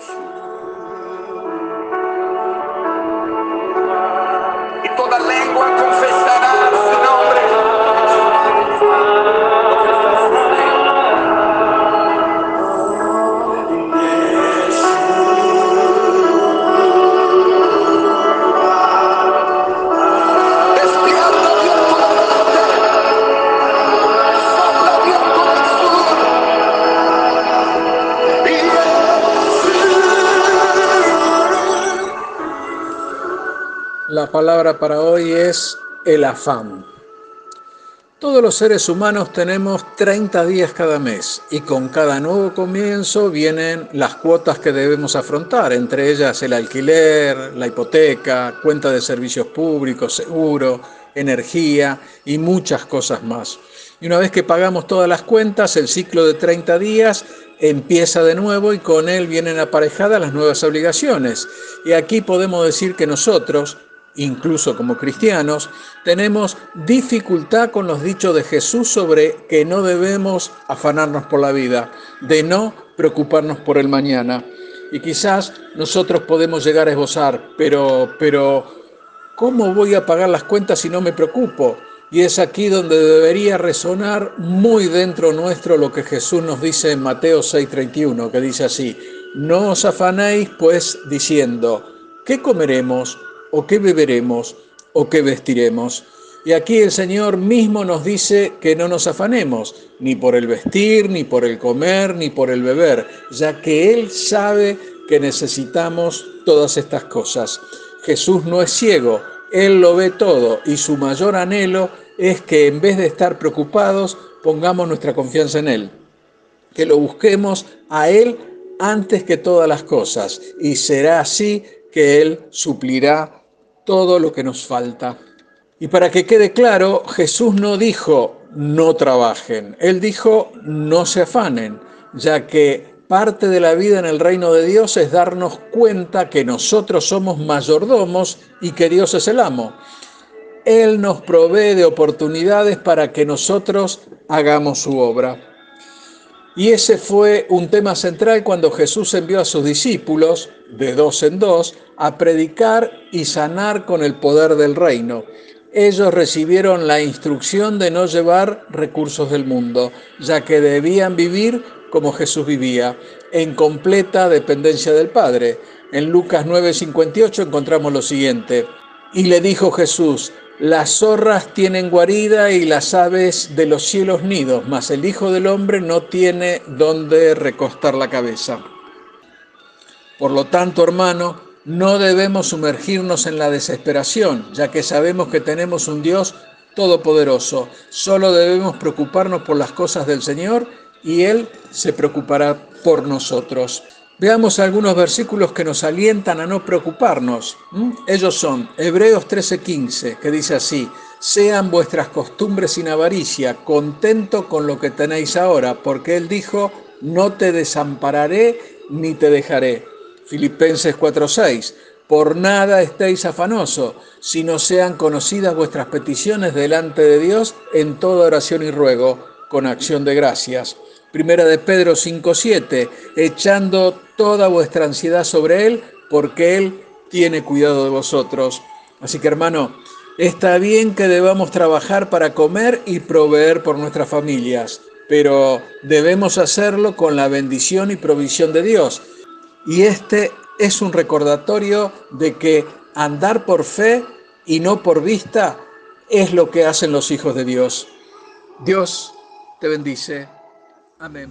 Y La palabra para hoy es el afán. Todos los seres humanos tenemos 30 días cada mes y con cada nuevo comienzo vienen las cuotas que debemos afrontar, entre ellas el alquiler, la hipoteca, cuenta de servicios públicos, seguro, energía y muchas cosas más. Y una vez que pagamos todas las cuentas, el ciclo de 30 días empieza de nuevo y con él vienen aparejadas las nuevas obligaciones. Y aquí podemos decir que nosotros, incluso como cristianos, tenemos dificultad con los dichos de Jesús sobre que no debemos afanarnos por la vida, de no preocuparnos por el mañana. Y quizás nosotros podemos llegar a esbozar, pero, pero, ¿cómo voy a pagar las cuentas si no me preocupo? Y es aquí donde debería resonar muy dentro nuestro lo que Jesús nos dice en Mateo 6:31, que dice así, no os afanéis pues diciendo, ¿qué comeremos? ¿O qué beberemos? ¿O qué vestiremos? Y aquí el Señor mismo nos dice que no nos afanemos, ni por el vestir, ni por el comer, ni por el beber, ya que Él sabe que necesitamos todas estas cosas. Jesús no es ciego, Él lo ve todo y su mayor anhelo es que en vez de estar preocupados, pongamos nuestra confianza en Él, que lo busquemos a Él antes que todas las cosas y será así que Él suplirá todo lo que nos falta. Y para que quede claro, Jesús no dijo no trabajen, Él dijo no se afanen, ya que parte de la vida en el reino de Dios es darnos cuenta que nosotros somos mayordomos y que Dios es el amo. Él nos provee de oportunidades para que nosotros hagamos su obra. Y ese fue un tema central cuando Jesús envió a sus discípulos, de dos en dos, a predicar y sanar con el poder del reino. Ellos recibieron la instrucción de no llevar recursos del mundo, ya que debían vivir como Jesús vivía, en completa dependencia del Padre. En Lucas 9:58 encontramos lo siguiente. Y le dijo Jesús, las zorras tienen guarida y las aves de los cielos nidos, mas el Hijo del Hombre no tiene donde recostar la cabeza. Por lo tanto, hermano, no debemos sumergirnos en la desesperación, ya que sabemos que tenemos un Dios todopoderoso. Solo debemos preocuparnos por las cosas del Señor y Él se preocupará por nosotros. Veamos algunos versículos que nos alientan a no preocuparnos. ¿Mm? Ellos son Hebreos 13:15, que dice así, sean vuestras costumbres sin avaricia, contento con lo que tenéis ahora, porque Él dijo, no te desampararé ni te dejaré. Filipenses 4:6, por nada estéis afanosos, sino sean conocidas vuestras peticiones delante de Dios en toda oración y ruego, con acción de gracias. Primera de Pedro 5:7, echando toda vuestra ansiedad sobre Él, porque Él tiene cuidado de vosotros. Así que hermano, está bien que debamos trabajar para comer y proveer por nuestras familias, pero debemos hacerlo con la bendición y provisión de Dios. Y este es un recordatorio de que andar por fe y no por vista es lo que hacen los hijos de Dios. Dios te bendice. Amén.